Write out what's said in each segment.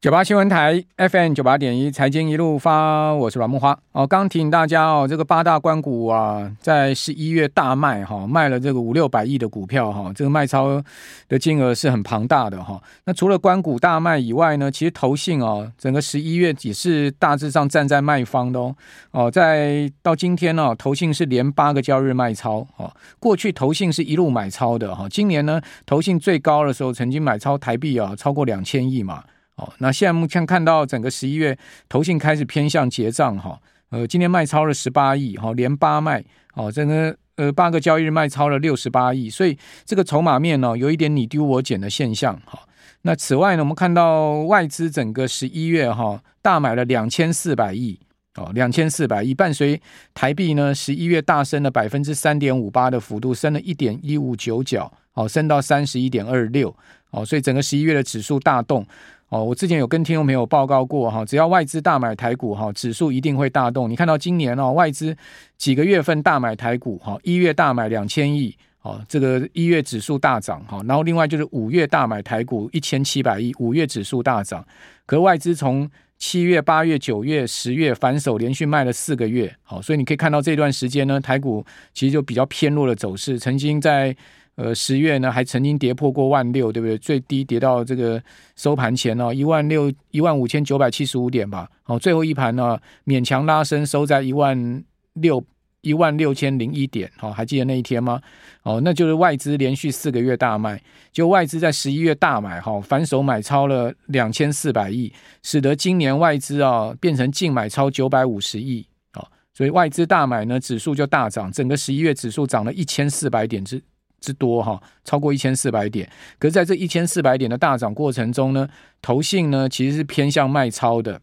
九八新闻台 FM 九八点一财经一路发，我是阮木花哦。刚提醒大家哦，这个八大关股啊，在十一月大卖哈，卖了这个五六百亿的股票哈，这个卖超的金额是很庞大的哈。那除了关股大卖以外呢，其实投信哦，整个十一月也是大致上站在卖方的哦。哦，在到今天呢，投信是连八个交易日卖超哦。过去投信是一路买超的哈，今年呢，投信最高的时候曾经买超台币啊超过两千亿嘛。哦，那现在目前看到整个十一月投信开始偏向结账哈，呃，今天卖超了十八亿哈，连八卖，哦，整个呃八个交易日卖超了六十八亿，所以这个筹码面呢有一点你丢我捡的现象哈。那此外呢，我们看到外资整个十一月哈大买了两千四百亿哦，两千四百亿，伴随台币呢十一月大升了百分之三点五八的幅度，升了一点一五九角，哦，升到三十一点二六，哦，所以整个十一月的指数大动。哦，我之前有跟听众朋友报告过哈，只要外资大买台股哈，指数一定会大动。你看到今年哦，外资几个月份大买台股哈，一月大买两千亿，哦，这个一月指数大涨哈，然后另外就是五月大买台股一千七百亿，五月指数大涨。可外资从七月、八月、九月、十月反手连续卖了四个月，好，所以你可以看到这段时间呢，台股其实就比较偏弱的走势，曾经在。呃，十月呢还曾经跌破过万六，对不对？最低跌到这个收盘前哦，一万六一万五千九百七十五点吧。哦，最后一盘呢勉强拉升，收在一万六一万六千零一点。哦，还记得那一天吗？哦，那就是外资连续四个月大卖，就外资在十一月大买，哈，反手买超了两千四百亿，使得今年外资啊变成净买超九百五十亿。哦，所以外资大买呢，指数就大涨，整个十一月指数涨了一千四百点之。之多哈，超过一千四百点。可是在这一千四百点的大涨过程中呢，投信呢其实是偏向卖超的。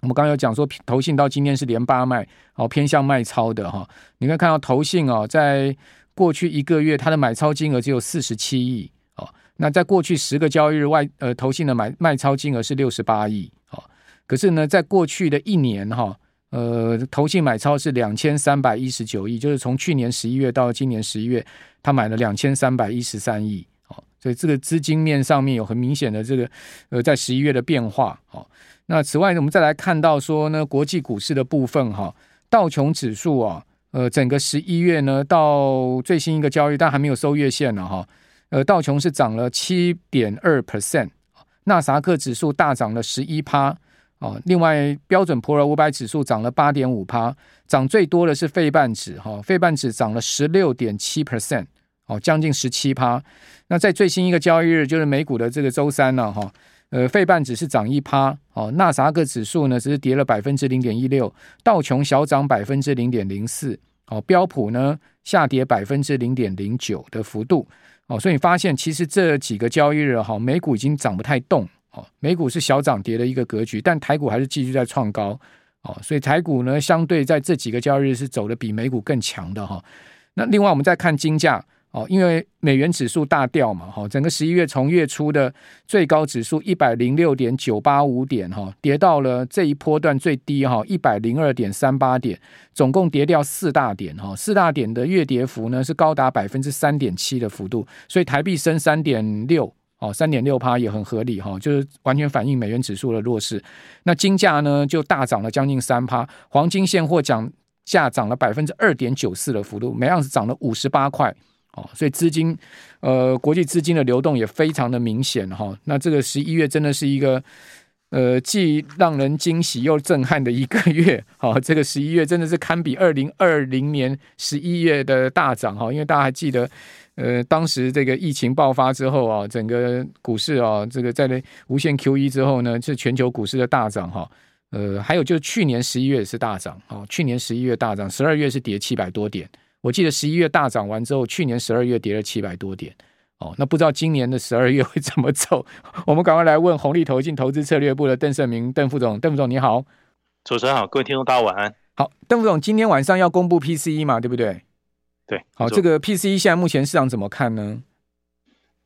我们刚刚有讲说，投信到今天是连八卖，哦，偏向卖超的哈。你可以看到投信哦，在过去一个月它的买超金额只有四十七亿哦。那在过去十个交易日外，呃，投信的买卖超金额是六十八亿哦。可是呢，在过去的一年哈。呃，投信买超是两千三百一十九亿，就是从去年十一月到今年十一月，他买了两千三百一十三亿，哦，所以这个资金面上面有很明显的这个呃，在十一月的变化，哦，那此外我们再来看到说呢，国际股市的部分哈，道琼指数啊，呃，整个十一月呢到最新一个交易，但还没有收月线呢哈，呃，道琼是涨了七点二 percent，纳萨克指数大涨了十一趴。哦，另外标准普尔五百指数涨了八点五趴，涨最多的是费半指哈，费半指涨了十六点七 percent，哦，将近十七趴。那在最新一个交易日，就是美股的这个周三呢，哈，呃，费半指是涨一趴，哦，纳萨克指数呢只是跌了百分之零点一六，道琼小涨百分之零点零四，哦，标普呢下跌百分之零点零九的幅度，哦，所以你发现其实这几个交易日哈，美股已经涨不太动。美股是小涨跌的一个格局，但台股还是继续在创高，哦，所以台股呢，相对在这几个交易日是走的比美股更强的哈。那另外我们再看金价，哦，因为美元指数大掉嘛，哈，整个十一月从月初的最高指数一百零六点九八五点，哈，跌到了这一波段最低哈一百零二点三八点，总共跌掉四大点，哈，四大点的月跌幅呢是高达百分之三点七的幅度，所以台币升三点六。哦，三点六趴也很合理哈，就是完全反映美元指数的弱势。那金价呢，就大涨了将近三趴，黄金现货讲价涨了百分之二点九四的幅度，每盎司涨了五十八块。哦，所以资金，呃，国际资金的流动也非常的明显哈。那这个十一月真的是一个，呃，既让人惊喜又震撼的一个月。好，这个十一月真的是堪比二零二零年十一月的大涨哈，因为大家还记得。呃，当时这个疫情爆发之后啊，整个股市啊，这个在那无限 QE 之后呢，是全球股市的大涨哈。呃，还有就是去年十一月也是大涨啊，去年十一月大涨，十二月是跌七百多点。我记得十一月大涨完之后，去年十二月跌了七百多点。哦，那不知道今年的十二月会怎么走？我们赶快来问红利投信投资策略部的邓胜明邓副总，邓副总你好，主持人好，各位听众大家晚安。好，邓副总今天晚上要公布 PCE 嘛，对不对？对，好，这个 PCE 现在目前市场怎么看呢？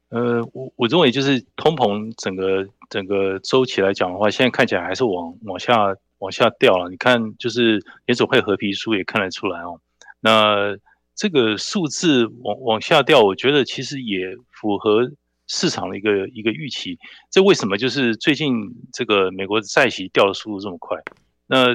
呃，我我认为就是通膨整个整个周期来讲的话，现在看起来还是往往下往下掉了。你看，就是联总会合皮书也看得出来哦。那这个数字往往下掉，我觉得其实也符合市场的一个一个预期。这为什么就是最近这个美国债息掉的速度这么快？那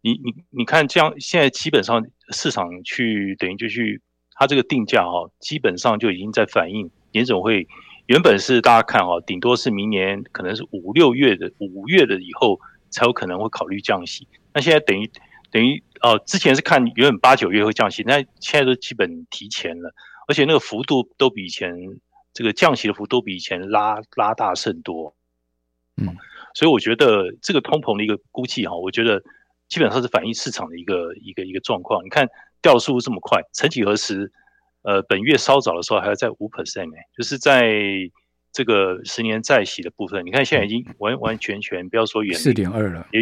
你你你看这样，现在基本上市场去等于就去它这个定价哈，基本上就已经在反映联总会原本是大家看哈，顶多是明年可能是五六月的五月的以后才有可能会考虑降息。那现在等于等于哦，之前是看原本八九月会降息，那现在都基本提前了，而且那个幅度都比以前这个降息的幅度都比以前拉拉大甚多。嗯，所以我觉得这个通膨的一个估计哈，我觉得。基本上是反映市场的一个一个一个状况。你看掉的速度这么快，曾几何时，呃，本月稍早的时候还要在五 percent 呢，就是在这个十年债息的部分。你看现在已经完完全全不要说远离四点二了，也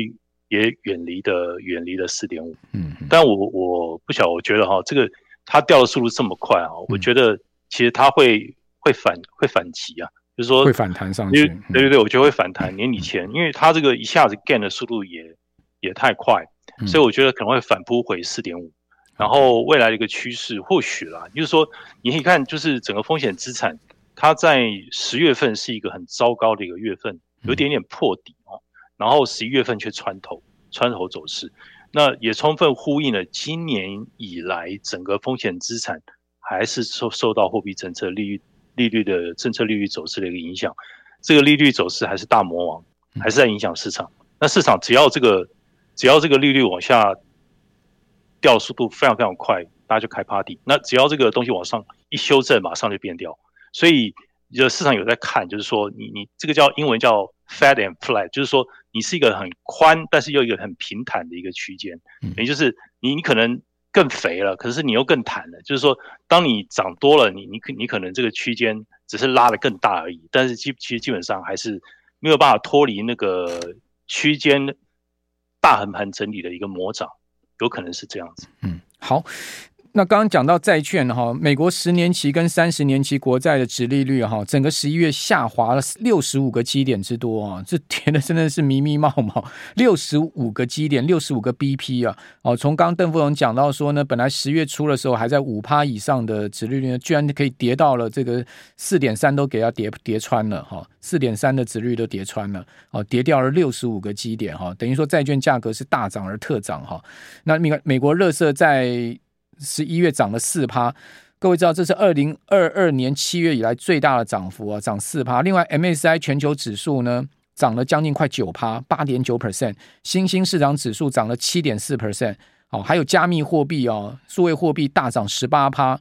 也远离的远离了四点五。嗯，但我我不晓得，我觉得哈，这个它掉的速度这么快啊，我觉得其实它会会反会反击啊，就是说会反弹上去。对对对，我觉得会反弹年底前，因为它这个一下子 gain 的速度也。也太快，所以我觉得可能会反扑回四点五，然后未来的一个趋势或许啦，就是说你可以看，就是整个风险资产，它在十月份是一个很糟糕的一个月份，有点点破底哦，然后十一月份却穿头穿头走势，那也充分呼应了今年以来整个风险资产还是受受到货币政策利率利率的政策利率走势的一个影响，这个利率走势还是大魔王，还是在影响市场，那市场只要这个。只要这个利率往下掉速度非常非常快，大家就开 party。那只要这个东西往上一修正，马上就变掉。所以，就市场有在看，就是说你，你你这个叫英文叫 fat and flat，就是说你是一个很宽，但是又一个很平坦的一个区间。也就是你你可能更肥了，可是你又更弹了。就是说，当你长多了，你你可你可能这个区间只是拉的更大而已，但是基其实基本上还是没有办法脱离那个区间。大横盘整理的一个魔掌，有可能是这样子。嗯，好。那刚刚讲到债券哈，美国十年期跟三十年期国债的殖利率哈，整个十一月下滑了六十五个基点之多啊，这跌的真的是密密冒冒，六十五个基点，六十五个 BP 啊。哦，从刚邓副总讲到说呢，本来十月初的时候还在五趴以上的殖利率呢，居然可以跌到了这个四点三都给它跌跌穿了哈，四点三的殖率都跌穿了，哦，跌掉了六十五个基点哈，等于说债券价格是大涨而特涨哈。那美美国垃圾在十一月涨了四趴，各位知道这是二零二二年七月以来最大的涨幅啊，涨四趴。另外，MSCI 全球指数呢涨了将近快九趴，八点九 percent。新兴市场指数涨了七点四 percent。哦，还有加密货币哦，数位货币大涨十八趴。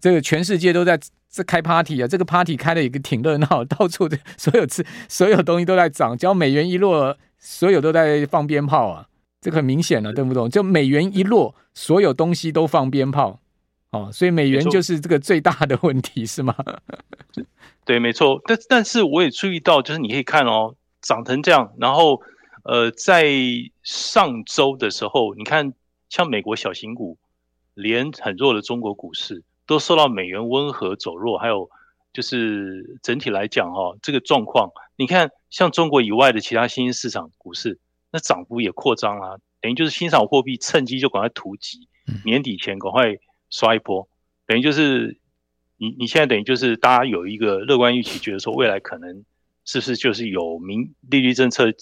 这个全世界都在这开 party 啊，这个 party 开的也挺热闹，到处的所有次所有东西都在涨，只要美元一落，所有都在放鞭炮啊。这个很明显了，对不对？就美元一落，所有东西都放鞭炮，哦，所以美元就是这个最大的问题，是吗？对，没错。但但是我也注意到，就是你可以看哦，涨成这样，然后呃，在上周的时候，你看像美国小型股，连很弱的中国股市都受到美元温和走弱，还有就是整体来讲哈、哦，这个状况，你看像中国以外的其他新兴市场股市。那涨幅也扩张了，等于就是欣赏货币趁机就赶快突击，年底前赶快刷一波，等于就是你你现在等于就是大家有一个乐观预期，觉得说未来可能是不是就是有明利率政策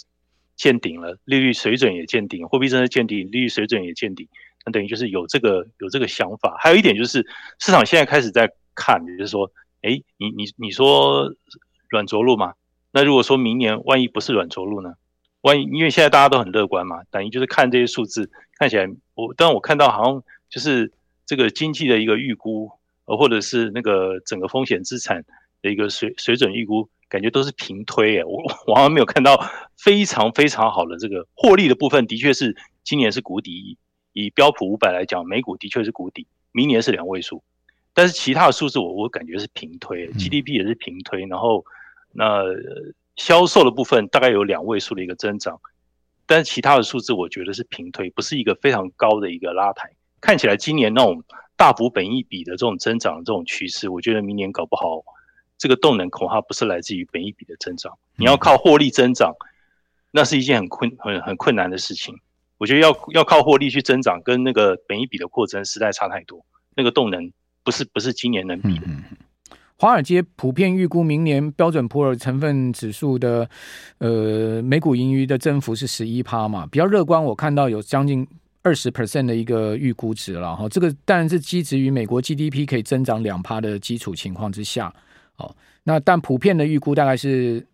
见顶了，利率水准也见顶，货币政策见顶，利率水准也见顶，那等于就是有这个有这个想法。还有一点就是市场现在开始在看，就是说，哎，你你你说软着陆嘛？那如果说明年万一不是软着陆呢？万一，因为现在大家都很乐观嘛，等于就是看这些数字，看起来我，当然我看到好像就是这个经济的一个预估，呃，或者是那个整个风险资产的一个水水准预估，感觉都是平推诶，我我好像没有看到非常非常好的这个获利的部分，的确是今年是谷底，以标普五百来讲，美股的确是谷底，明年是两位数，但是其他的数字我我感觉是平推，GDP 也是平推，然后那。销售的部分大概有两位数的一个增长，但是其他的数字我觉得是平推，不是一个非常高的一个拉抬。看起来今年那种大幅本益比的这种增长的这种趋势，我觉得明年搞不好这个动能恐怕不是来自于本益比的增长，你要靠获利增长，那是一件很困很很困难的事情。我觉得要要靠获利去增长，跟那个本益比的扩增实在差太多，那个动能不是不是今年能比的。华尔街普遍预估明年标准普尔成分指数的呃每股盈余的增幅是十一趴嘛，比较乐观。我看到有将近二十 percent 的一个预估值了哈，这个当然是基于美国 GDP 可以增长两趴的基础情况之下。哦，那但普遍的预估大概是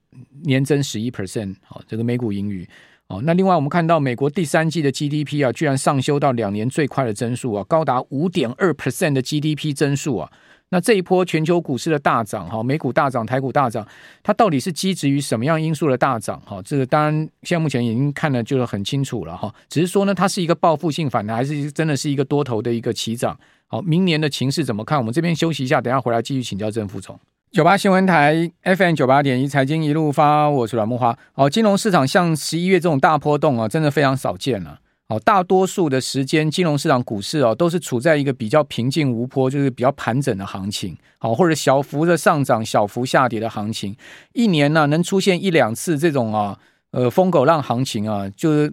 年增十一 percent。哦，这个每股盈余。哦，那另外我们看到美国第三季的 GDP 啊，居然上修到两年最快的增速啊，高达五点二 percent 的 GDP 增速啊。那这一波全球股市的大涨，哈，美股大涨，台股大涨，它到底是基植于什么样因素的大涨？哈，这个当然现在目前已经看得就是很清楚了，哈。只是说呢，它是一个报复性反弹，还是真的是一个多头的一个起涨？好，明年的情势怎么看？我们这边休息一下，等下回来继续请教郑副总。九八新闻台 FM 九八点一财经一路发，我是阮木花。好，金融市场像十一月这种大波动啊，真的非常少见了。哦，大多数的时间，金融市场、股市哦，都是处在一个比较平静无波，就是比较盘整的行情。好，或者小幅的上涨、小幅下跌的行情。一年呢、能出现一两次这种啊，呃，疯狗浪行情啊，就是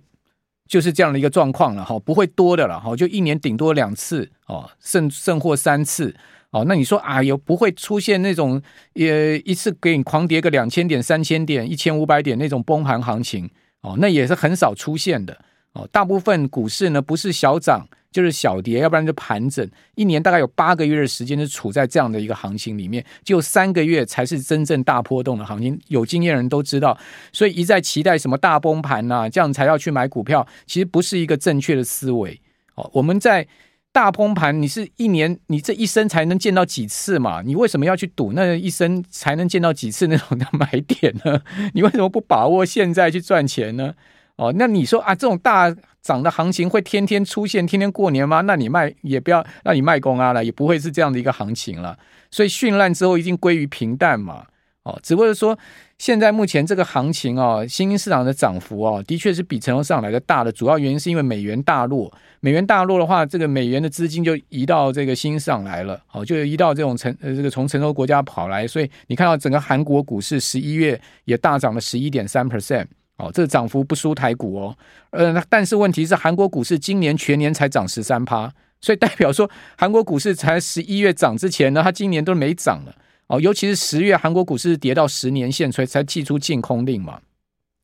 就是这样的一个状况了。哈，不会多的了。哈，就一年顶多两次哦，甚甚或三次。哦，那你说啊，有不会出现那种也一次给你狂跌个两千点、三千点、一千五百点那种崩盘行情？哦，那也是很少出现的。哦，大部分股市呢，不是小涨就是小跌，要不然就盘整。一年大概有八个月的时间是处在这样的一个行情里面，就三个月才是真正大波动的行情。有经验人都知道，所以一再期待什么大崩盘呐，这样才要去买股票，其实不是一个正确的思维。哦，我们在大崩盘，你是一年你这一生才能见到几次嘛？你为什么要去赌那一生才能见到几次那种的买点呢？你为什么不把握现在去赚钱呢？哦，那你说啊，这种大涨的行情会天天出现，天天过年吗？那你卖也不要，那你卖公啊了，也不会是这样的一个行情了。所以绚烂之后一定归于平淡嘛。哦，只不过是说现在目前这个行情哦，新兴市场的涨幅哦，的确是比成熟市场来的大的。主要原因是因为美元大落，美元大落的话，这个美元的资金就移到这个新兴市场来了，哦，就移到这种成呃这个从成熟国家跑来，所以你看到整个韩国股市十一月也大涨了十一点三 percent。哦，这个涨幅不输台股哦，呃，但是问题是韩国股市今年全年才涨十三趴，所以代表说韩国股市才十一月涨之前呢，它今年都没涨了哦，尤其是十月韩国股市跌到十年线，所以才祭出禁空令嘛，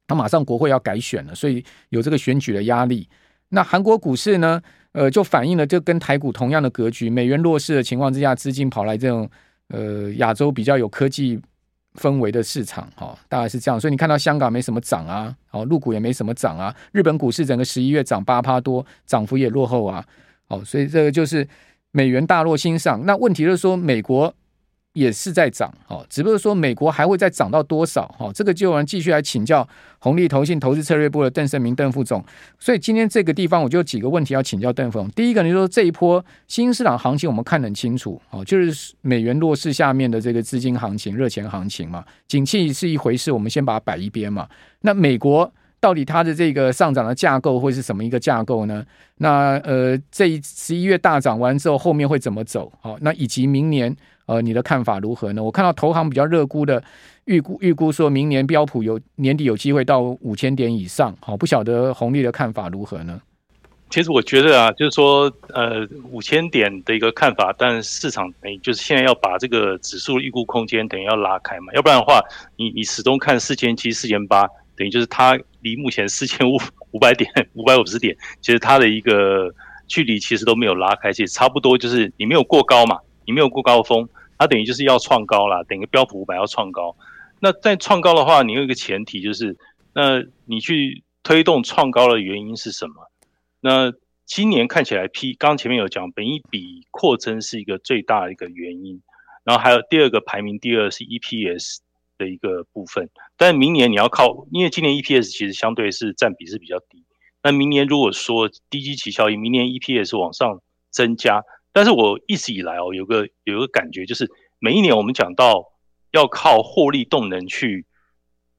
它马上国会要改选了，所以有这个选举的压力。那韩国股市呢，呃，就反映了就跟台股同样的格局，美元弱势的情况之下，资金跑来这种呃亚洲比较有科技。氛围的市场，哈，大概是这样，所以你看到香港没什么涨啊，哦，陆股也没什么涨啊，日本股市整个十一月涨八趴多，涨幅也落后啊，哦，所以这个就是美元大落新上，那问题就是说美国。也是在涨，哦，只不过说美国还会再涨到多少，哈，这个就有人继续来请教红利投信投资策略部的邓胜明邓副总。所以今天这个地方我就几个问题要请教邓副总。第一个，你说这一波新市场行情我们看得很清楚，哦，就是美元弱势下面的这个资金行情、热钱行情嘛，景气是一回事，我们先把它摆一边嘛。那美国到底它的这个上涨的架构会是什么一个架构呢？那呃，这十一月大涨完之后，后面会怎么走？好，那以及明年。呃，你的看法如何呢？我看到投行比较热估的预估，预估说明年标普有年底有机会到五千点以上。好，不晓得红利的看法如何呢？其实我觉得啊，就是说，呃，五千点的一个看法，但市场等于就是现在要把这个指数预估空间等于要拉开嘛，要不然的话，你你始终看四千七、四千八，等于就是它离目前四千五五百点、五百五十点，其实它的一个距离其实都没有拉开，其实差不多就是你没有过高嘛，你没有过高峰。它等于就是要创高了，等于标普五百要创高。那在创高的话，你有一个前提就是，那你去推动创高的原因是什么？那今年看起来，P 刚前面有讲，本益比扩增是一个最大的一个原因。然后还有第二个排名第二是 EPS 的一个部分。但明年你要靠，因为今年 EPS 其实相对是占比是比较低。那明年如果说低基期效应，明年 EPS 往上增加。但是我一直以来哦，有个有个感觉，就是每一年我们讲到要靠获利动能去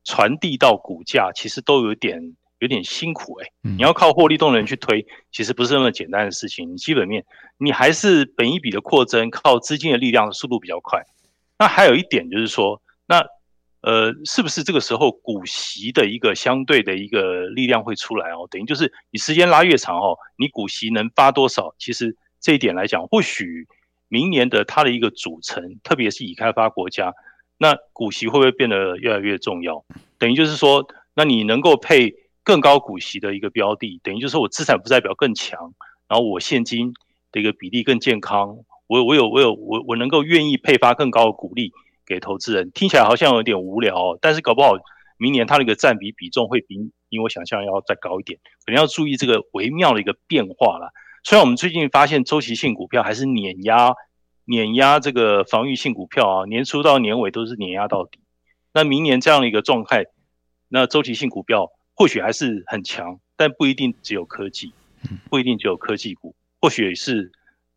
传递到股价，其实都有点有点辛苦哎。你要靠获利动能去推，其实不是那么简单的事情。你基本面你还是本一笔的扩增，靠资金的力量的速度比较快。那还有一点就是说，那呃，是不是这个时候股息的一个相对的一个力量会出来哦？等于就是你时间拉越长哦，你股息能发多少，其实。这一点来讲，或许明年的它的一个组成，特别是已开发国家，那股息会不会变得越来越重要？等于就是说，那你能够配更高股息的一个标的，等于就是说我资产负债表更强，然后我现金的一个比例更健康，我我有我有我我能够愿意配发更高的股利给投资人。听起来好像有点无聊，但是搞不好明年它的一个占比比重会比比我想象要再高一点，可能要注意这个微妙的一个变化了。虽然我们最近发现周期性股票还是碾压碾压这个防御性股票啊，年初到年尾都是碾压到底。那明年这样的一个状态，那周期性股票或许还是很强，但不一定只有科技，不一定只有科技股，或许是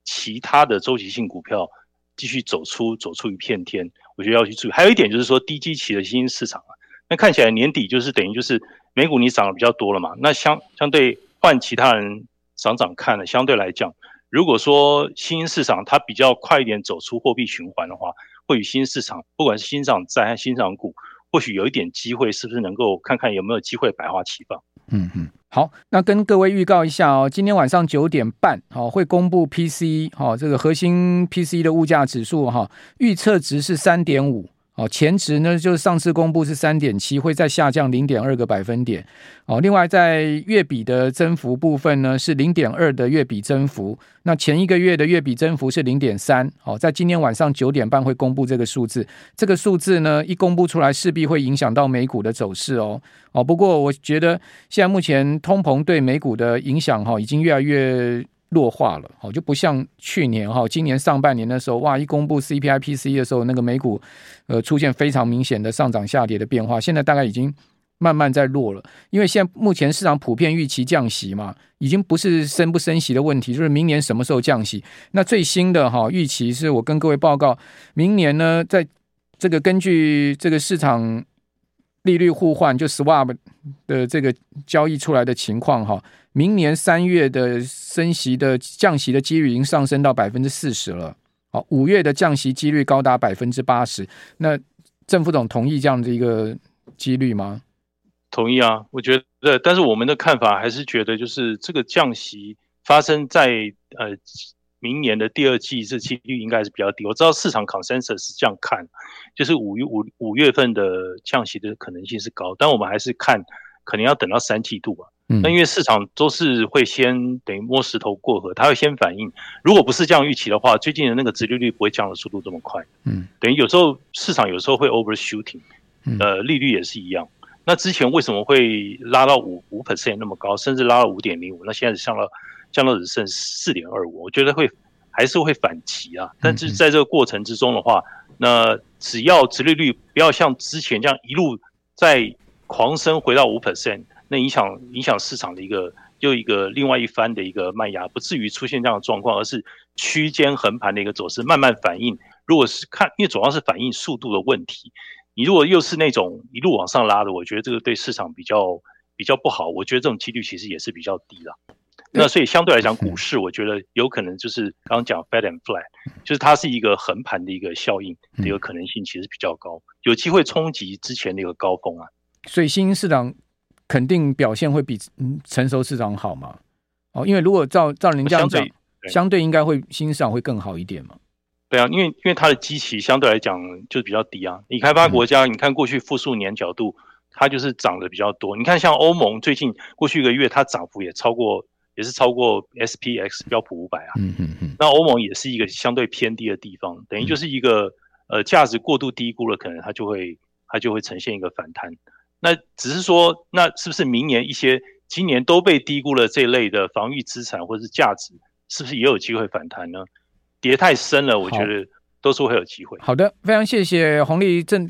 其他的周期性股票继续走出走出一片天。我觉得要去注意。还有一点就是说低基期的新兴市场啊，那看起来年底就是等于就是美股你涨得比较多了嘛，那相相对换其他人。涨涨看了，相对来讲，如果说新兴市场它比较快一点走出货币循环的话，或许新兴市场不管是新涨债还是新涨股，或许有一点机会，是不是能够看看有没有机会百花齐放？嗯嗯，好，那跟各位预告一下哦，今天晚上九点半，好，会公布 PCE，好，这个核心 P C 的物价指数哈，预测值是三点五。哦，前值呢，就是上次公布是三点七，会再下降零点二个百分点。哦，另外在月比的增幅部分呢，是零点二的月比增幅。那前一个月的月比增幅是零点三。哦，在今天晚上九点半会公布这个数字。这个数字呢，一公布出来，势必会影响到美股的走势哦。哦，不过我觉得现在目前通膨对美股的影响哈，已经越来越。弱化了，好，就不像去年哈，今年上半年的时候，哇，一公布 CPI、PCE 的时候，那个美股呃出现非常明显的上涨下跌的变化。现在大概已经慢慢在弱了，因为现在目前市场普遍预期降息嘛，已经不是升不升息的问题，就是明年什么时候降息。那最新的哈预期是我跟各位报告，明年呢，在这个根据这个市场利率互换就 swap 的这个交易出来的情况哈。明年三月的升息的降息的几率已经上升到百分之四十了，好，五月的降息几率高达百分之八十。那郑副总同意这样的一个几率吗？同意啊，我觉得，但是我们的看法还是觉得，就是这个降息发生在呃明年的第二季，这几率应该是比较低。我知道市场 consensus 是这样看，就是五月五五月份的降息的可能性是高，但我们还是看可能要等到三季度吧。那因为市场都是会先等于摸石头过河，它会先反应。如果不是这样预期的话，最近的那个殖利率不会降的速度这么快。嗯，等于有时候市场有时候会 overshooting，呃，利率也是一样。那之前为什么会拉到五五 percent 那么高，甚至拉到五点零五？那现在降到降到只剩四点二五，我觉得会还是会反击啊。但是在这个过程之中的话，那只要殖利率不要像之前这样一路在狂升回到五 percent。那影响影响市场的一个又一个另外一番的一个卖压，不至于出现这样的状况，而是区间横盘的一个走势，慢慢反应。如果是看，因为主要是反应速度的问题，你如果又是那种一路往上拉的，我觉得这个对市场比较比较不好。我觉得这种几率其实也是比较低了。那所以相对来讲，股市我觉得有可能就是刚刚讲 fat and flat，就是它是一个横盘的一个效应的一个可能性其实比较高，有机会冲击之前的一个高峰啊。所以新兴市场。肯定表现会比嗯成熟市场好嘛？哦，因为如果照照您这样讲，相对，相对应该会新市场会更好一点嘛？对啊，因为因为它的基期相对来讲就比较低啊。你开发国家，你看过去复数年角度，它就是涨得比较多。你看像欧盟最近过去一个月，它涨幅也超过，也是超过 SPX 标普五百啊。嗯嗯嗯。那欧盟也是一个相对偏低的地方，等于就是一个呃价值过度低估了，可能它就会它就会呈现一个反弹。那只是说，那是不是明年一些今年都被低估了这类的防御资产或者是价值，是不是也有机会反弹呢？跌太深了，我觉得都是会有机会。好的，非常谢谢红利正。